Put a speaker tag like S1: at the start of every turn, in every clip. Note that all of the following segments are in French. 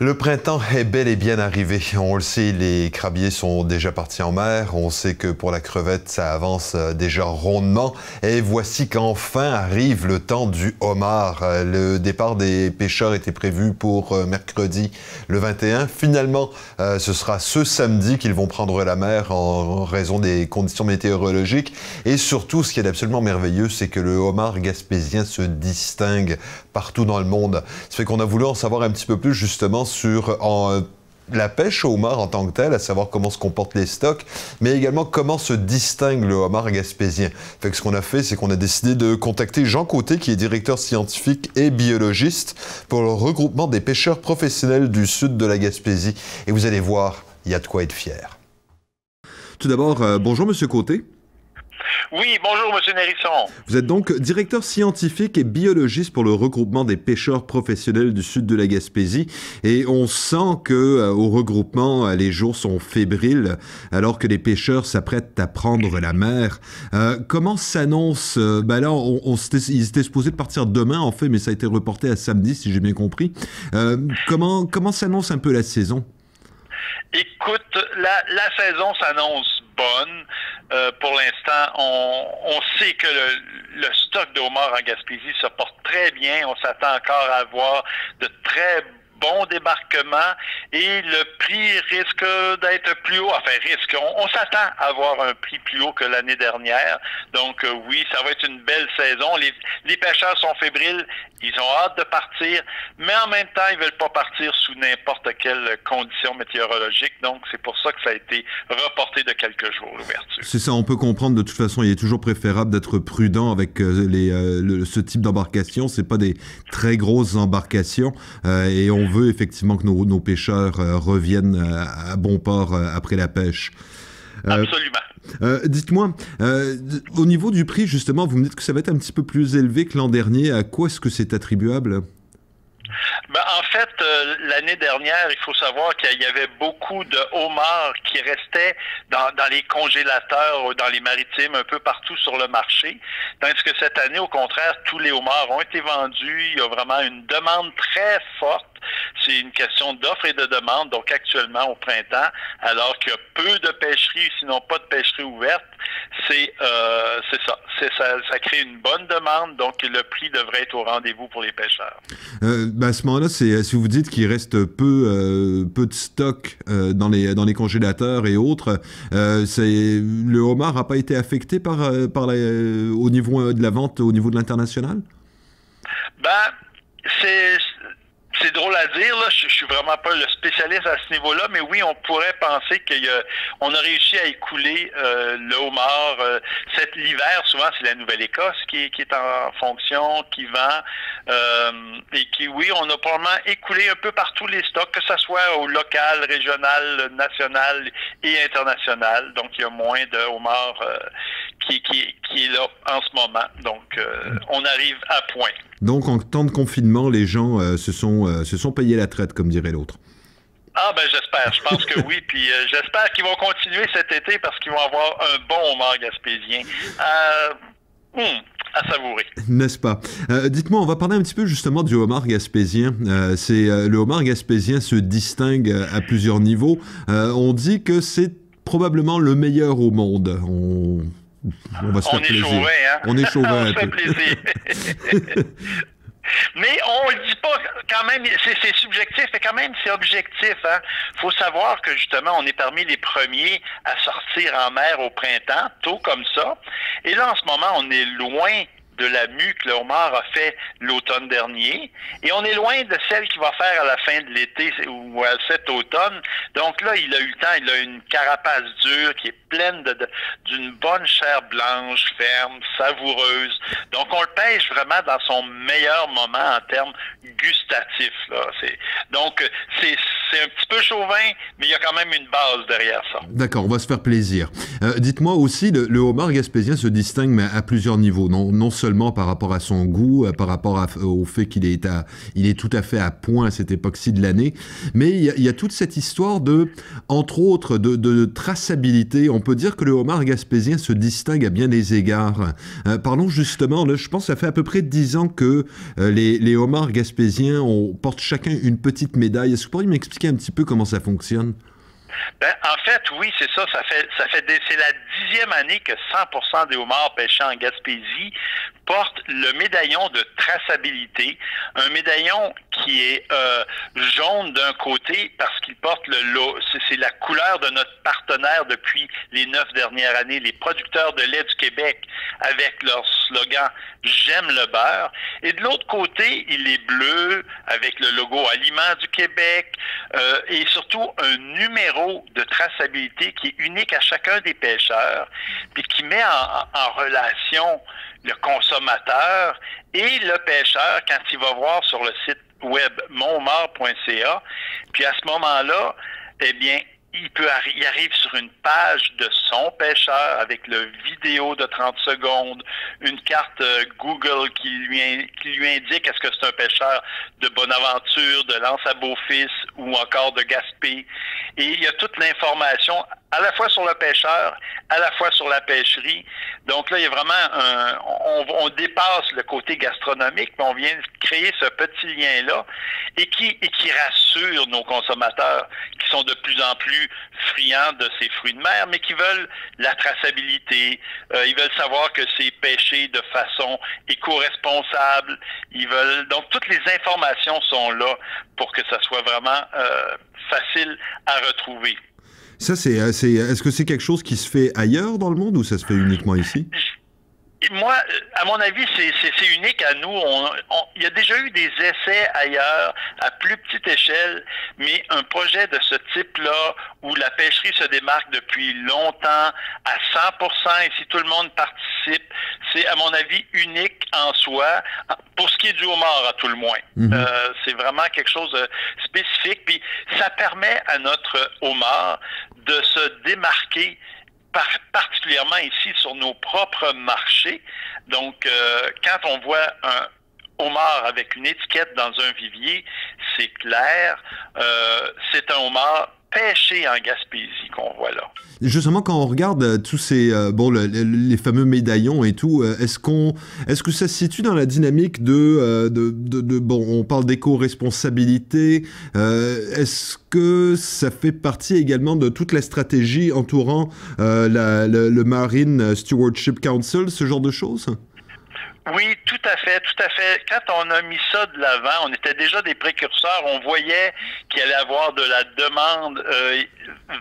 S1: Le printemps est bel et bien arrivé. On le sait, les crabiers sont déjà partis en mer. On sait que pour la crevette, ça avance euh, déjà rondement. Et voici qu'enfin arrive le temps du homard. Euh, le départ des pêcheurs était prévu pour euh, mercredi le 21. Finalement, ce sera ce samedi qu'ils vont prendre la mer en raison des conditions météorologiques. Et surtout, ce qui est absolument merveilleux, c'est que le homard gaspésien se distingue partout dans le monde. Ça fait qu'on a voulu en savoir un petit peu plus justement sur en, la pêche au homard en tant que telle, à savoir comment se comportent les stocks, mais également comment se distingue le homard gaspésien. Ce qu'on a fait, c'est qu'on a décidé de contacter Jean Côté, qui est directeur scientifique et biologiste pour le regroupement des pêcheurs professionnels du sud de la Gaspésie. Et vous allez voir, il y a de quoi être fier. Tout d'abord, euh, bonjour Monsieur Côté.
S2: Oui, bonjour, Monsieur Nérisson.
S1: Vous êtes donc directeur scientifique et biologiste pour le regroupement des pêcheurs professionnels du sud de la Gaspésie. Et on sent que euh, au regroupement, euh, les jours sont fébriles, alors que les pêcheurs s'apprêtent à prendre la mer. Euh, comment s'annonce Ben là, on, ils étaient supposés de partir demain, en fait, mais ça a été reporté à samedi, si j'ai bien compris. comment comment s'annonce un peu la saison?
S2: Écoute, la, la saison s'annonce bonne. Euh, pour l'instant, on, on, sait que le, le stock de homards en Gaspésie se porte très bien. On s'attend encore à avoir de très bon débarquement et le prix risque d'être plus haut. Enfin, risque. On, s'attend à avoir un prix plus haut que l'année dernière. Donc, euh, oui, ça va être une belle saison. Les, pêcheurs sont fébriles. Ils ont hâte de partir, mais en même temps, ils veulent pas partir sous n'importe quelle condition météorologique. Donc, c'est pour ça que ça a été reporté de quelques jours, l'ouverture.
S1: C'est ça, on peut comprendre. De toute façon, il est toujours préférable d'être prudent avec euh, les, euh, ce type d'embarcation. C'est pas des très grosses embarcations et on veut effectivement que nos, nos pêcheurs euh, reviennent à, bon port euh, après la pêche.
S2: Euh, Absolument.
S1: Dites-moi, au niveau du prix, justement, vous me dites que ça va être un petit peu plus élevé que l'an dernier. À quoi est-ce que c'est attribuable?
S2: Ben, en fait, euh, l'année dernière, il faut savoir qu'il y avait beaucoup de homards qui restaient dans, dans, les congélateurs dans les maritimes un peu partout sur le marché. Tandis que cette année, au contraire, tous les homards ont été vendus. Il y a vraiment une demande très forte. C'est une question d'offre et de demande. Donc actuellement, au printemps, alors qu'il y a peu de pêcheries, sinon pas de pêcheries ouvertes, c'est euh, ça. ça. Ça crée une bonne demande. Donc le prix devrait être au rendez-vous pour les pêcheurs.
S1: Euh, ben moment-là, c'est si vous dites qu'il reste peu, euh, peu de stock euh, dans, les, dans les congélateurs et autres, le homard n'a pas été affecté par, par au niveau de la vente au niveau de l'international?
S2: Ben, c'est c'est drôle à dire, là, je, suis vraiment pas le spécialiste à ce niveau-là, mais oui, on pourrait penser qu'on a, a réussi à écouler euh, le homard. Euh, cet l'hiver, souvent, c'est la Nouvelle-Écosse qui, qui, est en fonction, qui vend, euh, et qui, oui, on a probablement écoulé un peu partout les stocks, que ce soit au local, régional, national et international. Donc, il y a moins de homards euh, qui, qui, qui, est là en ce moment. Donc, euh, on arrive à point.
S1: Donc, en temps de confinement, les gens euh, se, sont, euh, se sont payés la traite, comme dirait l'autre.
S2: Ah ben j'espère, je pense que oui, puis j'espère qu'ils vont continuer cet été parce qu'ils vont avoir un bon homard gaspésien. À savourer.
S1: N'est-ce pas? Dites-moi, on va parler un petit peu justement du homard gaspésien. c'est le homard gaspésien se distingue à plusieurs niveaux. on dit que c'est probablement le meilleur au monde. On,
S2: on va se faire plaisir. hein?
S1: On est chauvin.
S2: on se fait plaisir. Mais on le dit pas quand même, c'est subjectif, mais quand même c'est objectif. Hein? faut savoir que justement, on est parmi les premiers à sortir en mer au printemps, tôt comme ça. Et là, en ce moment, on est loin de la mue que le homard a fait l'automne dernier. Et on est loin de celle qu'il va faire à la fin de l'été ou à cet automne. Donc là, il a eu le temps, il a une carapace dure qui est pleine d'une bonne chair blanche, ferme, savoureuse. Donc on le pêche vraiment dans son meilleur moment en termes gustatifs. Là. Donc c'est c'est un petit peu chauvin, mais il y a quand même une base derrière ça.
S1: D'accord, on va se faire plaisir. Euh, dites-moi aussi, le, homard gaspésien se distingue mais à plusieurs niveaux, non, non seulement par rapport à son goût, euh, par rapport au fait qu'il est, à, il est tout à fait à point à cette époque-ci de l'année, mais il y, a, toute cette histoire de, entre autres, de, traçabilité. On peut dire que le homard gaspésien se distingue à bien des égards. Euh, parlons justement, je pense que ça fait à peu près dix ans que les, homards gaspésiens portent chacun une petite médaille. Est-ce que vous pourriez m'expliquer un petit peu comment ça fonctionne?
S2: Ben, en fait, oui, c'est ça. Ça fait, ça fait c'est la dixième année que 100% des homards pêchés en Gaspésie portent le médaillon de traçabilité, un médaillon qui est euh, jaune d'un côté parce qu'il porte le c'est la couleur de notre partenaire depuis les neuf dernières années, les producteurs de lait du Québec, avec leur slogan J'aime le beurre. Et de l'autre côté, il est bleu avec le logo Aliments du Québec euh, et surtout un numéro de traçabilité qui est unique à chacun des pêcheurs, puis qui met en, relation le consommateur et le pêcheur quand il va voir sur le site web monmar.ca. Puis à ce moment-là, eh bien, il, peut il arrive sur une page de son pêcheur avec le vidéo de 30 secondes, une carte euh, Google qui lui, qui lui indique est-ce que c'est un pêcheur de Bonaventure, de Lance à Beaufils ou encore de Gaspé. Et il y a toute l'information à la fois sur le pêcheur, à la fois sur la pêcherie. Donc là, il y a vraiment un, on, on dépasse le côté gastronomique, mais on vient créer ce petit lien-là et qui, et qui rassure nos consommateurs qui sont de plus en plus friands de ces fruits de mer, mais qui veulent la traçabilité. Euh, ils veulent savoir que c'est pêché de façon éco-responsable. Ils veulent donc toutes les informations sont là pour que ça soit vraiment euh, facile à retrouver.
S1: Ça, c'est, euh, c'est, est-ce que c'est quelque chose qui se fait ailleurs dans le monde ou ça se fait uniquement ici?
S2: Moi, à mon avis, c'est unique à nous. On, il y a déjà eu des essais ailleurs, à plus petite échelle, mais un projet de ce type-là, où la pêcherie se démarque depuis longtemps, à 100 et si tout le monde participe, c'est, à mon avis, unique en soi, pour ce qui est du homard, à tout le moins. Mhm. Euh, c'est vraiment quelque chose de spécifique, puis ça permet à notre homard de se démarquer particulièrement ici sur nos propres marchés. Donc, euh, quand on voit un homard avec une étiquette dans un vivier, c'est clair, euh, c'est un homard pêché en Gaspésie qu'on voit là.
S1: Justement, quand on regarde euh, tous ces euh, bon les fameux médaillons et tout, euh, est-ce qu'on est-ce que ça se situe dans la dynamique de de, de, bon on parle d'éco-responsabilité, est-ce que ça fait partie également de toute la stratégie entourant le Marine Stewardship Council, ce genre de choses?
S2: Oui, tout à fait, tout à fait. Quand on a mis ça de l'avant, on était déjà des précurseurs. On voyait qu'il allait avoir de la demande euh,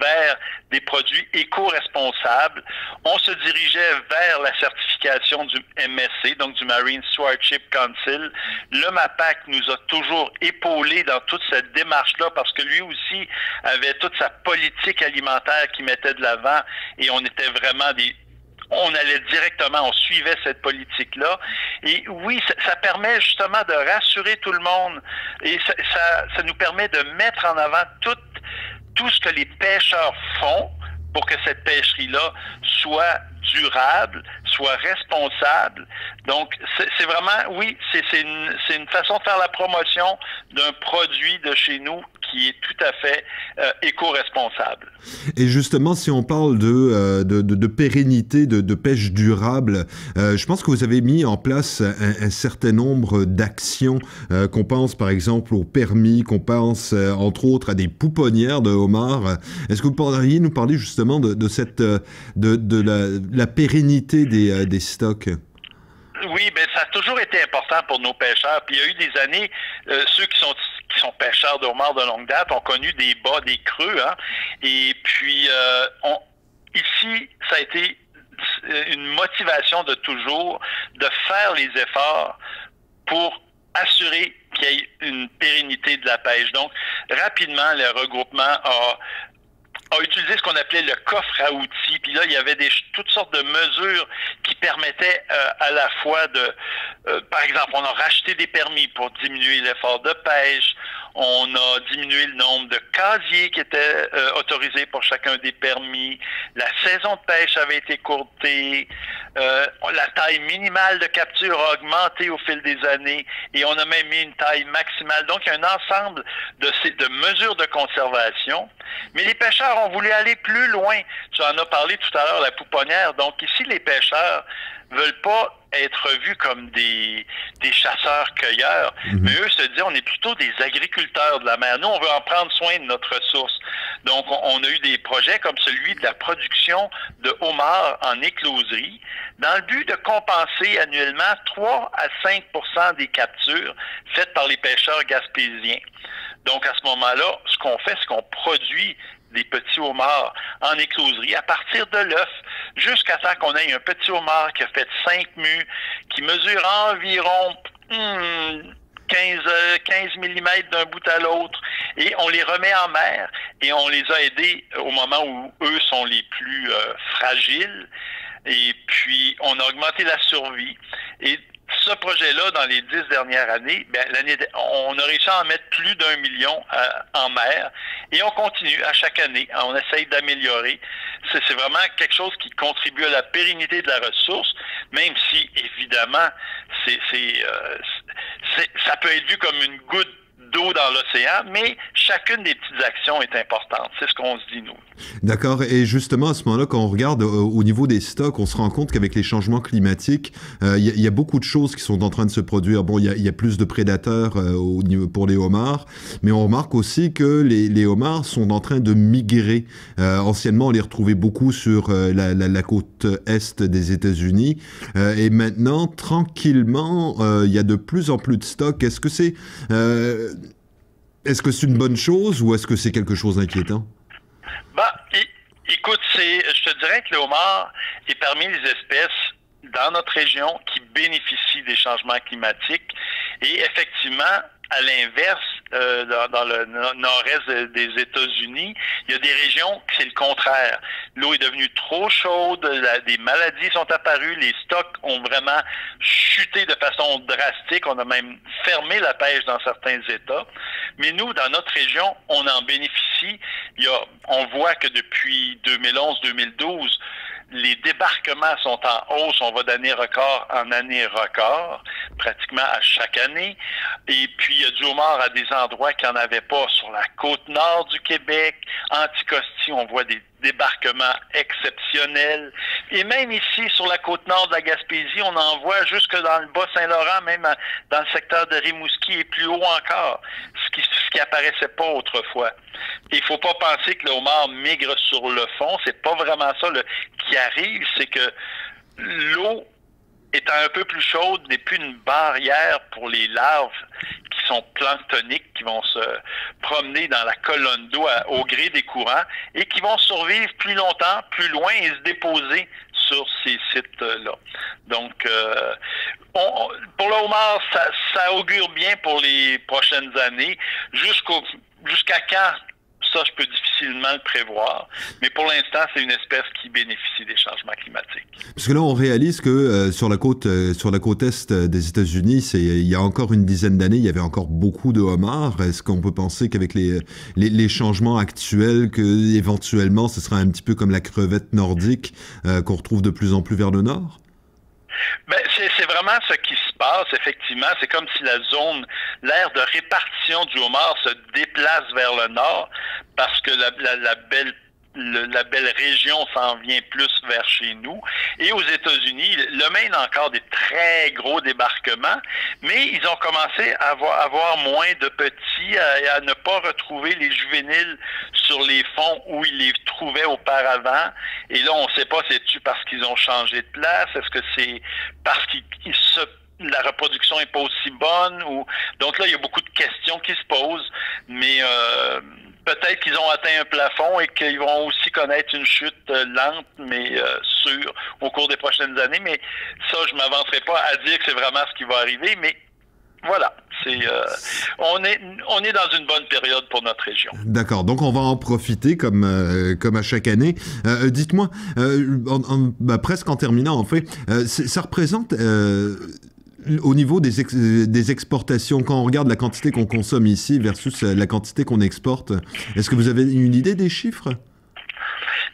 S2: vers des produits éco-responsables. On se dirigeait vers la certification du MSC, donc du Marine Stewardship Council. Le MAPAC nous a toujours épaulés dans toute cette démarche-là parce que lui aussi avait toute sa politique alimentaire qui mettait de l'avant et on était vraiment des on allait directement, on suivait cette politique-là. Et oui, ça, permet justement de rassurer tout le monde et ça, nous permet de mettre en avant tout, tout ce que les pêcheurs font pour que cette pêcherie-là soit durable, soit responsable. Donc, c'est vraiment, oui, c'est une, une façon de faire la promotion d'un produit de chez nous qui est tout à fait euh, éco-responsable.
S1: Et justement, si on parle de, euh, de, de, pérennité, de, de, pêche durable, euh, je pense que vous avez mis en place un, certain nombre d'actions, qu'on pense par exemple au permis, qu'on pense entre autres à des pouponnières de homards. Est-ce que vous pourriez nous parler justement de, cette, de, la, la, pérennité des, des stocks?
S2: Oui, ben ça a toujours été important pour nos pêcheurs. Puis il y a eu des années, ceux qui sont sont pêcheurs de homards de longue date ont connu des bas, des creux. Hein? Et puis, euh, on, ici, ça a été une motivation de toujours de faire les efforts pour assurer qu'il y ait une pérennité de la pêche. Donc, rapidement, le regroupement a utilisé ce qu'on appelait le coffre à outils. Puis là, il y avait des, toutes sortes de mesures qui permettaient euh, à la fois de, euh, par exemple, on a racheté des permis pour diminuer l'effort de pêche. On a diminué le nombre de casiers qui étaient euh, autorisés pour chacun des permis. La saison de pêche avait été courtée. Euh, la taille minimale de capture a augmenté au fil des années et on a même mis une taille maximale. Donc, il y a un ensemble de, de mesures de conservation. Mais les pêcheurs ont voulu aller plus loin. Tu en as parlé tout à l'heure, la pouponnière. Donc, ici, les pêcheurs veulent pas être vus comme des, des chasseurs-cueilleurs, mhm. mais eux se disent on est plutôt des agriculteurs de la mer. Nous, on veut en prendre soin de notre ressource. Donc, on a eu des projets comme celui de la production de homards en écloserie, dans le but de compenser annuellement 3 à 5% des captures faites par les pêcheurs gaspésiens. Donc, à ce moment-là, ce qu'on fait, c'est qu'on produit des petits homards en écloserie à partir de l'œuf jusqu'à temps qu'on ait un petit homard qui a fait 5 mus, qui mesure environ 15, 15 mm d'un bout à l'autre et on les remet en mer et on les a aidés au moment où eux sont les plus euh, fragiles et puis on a augmenté la survie. Et ce projet-là, dans les dix dernières années, l'année, on a réussi à en mettre plus d'un million euh, en mer et on continue à chaque année. On essaye d'améliorer. C'est, vraiment quelque chose qui contribue à la pérennité de la ressource, même si, évidemment, c'est, euh, ça peut être vu comme une goutte d'eau dans l'océan, mais chacune des petites actions est importante. C'est ce qu'on se dit, nous.
S1: D'accord. Et justement, à ce moment-là, quand on regarde euh, au niveau des stocks, on se rend compte qu'avec les changements climatiques, euh, il y, a beaucoup de choses qui sont en train de se produire. Bon, il y, a plus de prédateurs euh, pour les homards, mais on remarque aussi que les, homards sont en train de migrer. anciennement, on les retrouvait beaucoup sur la, côte est des États-Unis. et maintenant, tranquillement, il y a de plus en plus de stocks. Est-ce que c'est est-ce que c'est une bonne chose ou est-ce que c'est quelque chose d'inquiétant?
S2: Bah, écoute, c'est, je te dirais que le homard est parmi les espèces dans notre région qui bénéficient des changements climatiques. Et effectivement, à l'inverse, euh, dans, le nord-est des États-Unis, il y a des régions que c'est le contraire. L'eau est devenue trop chaude, des maladies sont apparues, les stocks ont vraiment chuté de façon drastique. On a même fermé la pêche dans certains États. Mais nous, dans notre région, on en bénéficie. On voit que depuis 2011-2012, les débarquements sont en hausse. On va d'année record en année record, pratiquement à chaque année. Et puis, il y a du homard à des endroits qu'il n'y en avait pas. Sur la côte nord du Québec, Anticosti, on voit des débarquements exceptionnels. Et même ici, sur la côte nord de la Gaspésie, on en voit jusque dans le Bas-Saint-Laurent, même dans le secteur de Rimouski et plus haut encore, ce qui apparaissait pas autrefois. Il faut pas penser que le homard migre sur le fond. C'est pas vraiment ça qui arrive. C'est que l'eau étant un peu plus chaude n'est plus une barrière pour les larves qui sont planctoniques, qui vont se promener dans la colonne d'eau au gré des courants et qui vont survivre plus longtemps, plus loin et se déposer sur ces sites-là. Donc, euh, pour le homard, ça, ça augure bien pour les prochaines années. Jusqu'au jusqu'à quand ça, je peux difficilement le prévoir. Mais pour l'instant, c'est une espèce qui bénéficie des changements climatiques.
S1: Parce que là, on réalise que euh, sur la côte, euh, sur la côte est des États-Unis, il y a encore une dizaine d'années, il y avait encore beaucoup de homards. Est-ce qu'on peut penser qu'avec les, les, changements actuels, que éventuellement, ce sera un petit peu comme la crevette nordique euh, qu'on retrouve de plus en plus vers le nord?
S2: Ben, c'est vraiment ce qui se passe, effectivement. C'est comme si la zone, l'aire de répartition du homard se déplace vers le nord parce que la, belle la belle région s'en vient plus vers chez nous. Et aux États-Unis, le Maine a encore des très gros débarquements, mais ils ont commencé à avoir, moins de petits et à, ne pas retrouver les juvéniles sur les fonds où ils les trouvaient auparavant. Et là, on ne sait pas, c'est-tu parce qu'ils ont changé de place? Est-ce que c'est parce qu'ils se la reproduction est pas aussi bonne? Ou donc là il y a beaucoup de questions qui se posent mais euh, peut-être qu'ils ont atteint un plafond et qu'ils vont aussi connaître une chute euh, lente, mais euh, sûre, au cours des prochaines années. Mais ça, je m'avancerai pas à dire que c'est vraiment ce qui va arriver, mais voilà, c'est euh, on est on est dans une bonne période pour notre région.
S1: D'accord, donc on va en profiter comme comme à chaque année. Dites-moi, bah, presque en terminant en fait, ça représente au niveau des, des, exportations, quand on regarde la quantité qu'on consomme ici versus la quantité qu'on exporte, est-ce que vous avez une idée des chiffres?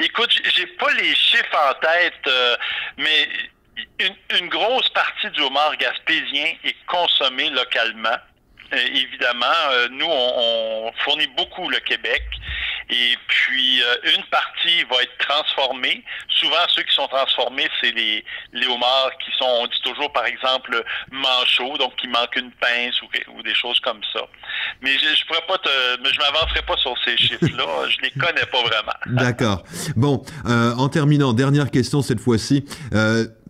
S2: Écoute, j'ai pas les chiffres en tête, mais une, grosse partie du homard gaspésien est consommée localement. Euh, évidemment, euh, nous, on, fournit beaucoup le Québec. Et puis, euh, une partie va être transformée. Souvent, ceux qui sont transformés, c'est les, les homards qui sont, on dit toujours, par exemple, manchots, donc qui manquent une pince ou, des choses comme ça. Mais je, je pourrais pas te, je m'avancerai pas sur ces chiffres-là. je les connais pas vraiment.
S1: D'accord. Bon, en terminant, dernière question cette fois-ci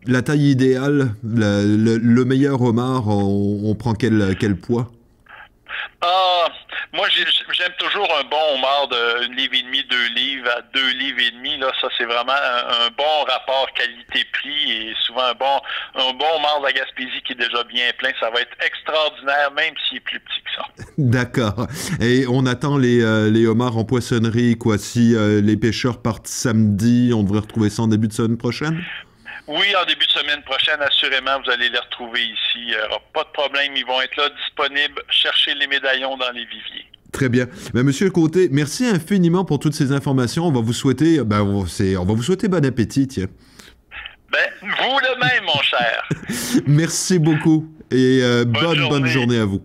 S1: la taille idéale, le, meilleur homard, on, prend quel, quel poids?
S2: Ah, moi j'aime toujours un bon homard de une livre et demi, deux livres à deux livres et demi. Là, ça c'est vraiment un, bon rapport qualité-prix et souvent un bon un bon homard de la Gaspésie qui est déjà bien plein. Ça va être extraordinaire même s'il est plus petit que ça.
S1: D'accord. Et on attend les, euh, les homards en poissonnerie quoi. Si euh, les pêcheurs partent samedi, on devrait retrouver ça en début de semaine prochaine?
S2: Oui, en début de semaine prochaine, assurément, vous allez les retrouver ici. Il n'y aura pas de problème. Ils vont être là disponibles. Cherchez les médaillons dans les viviers.
S1: Très bien. Ben, Monsieur Côté, merci infiniment pour toutes ces informations. On va vous souhaiter, ben, on, on va vous souhaiter bon appétit. Tiens.
S2: Ben, vous de même, mon cher.
S1: merci beaucoup et euh, bonne, bonne journée à vous.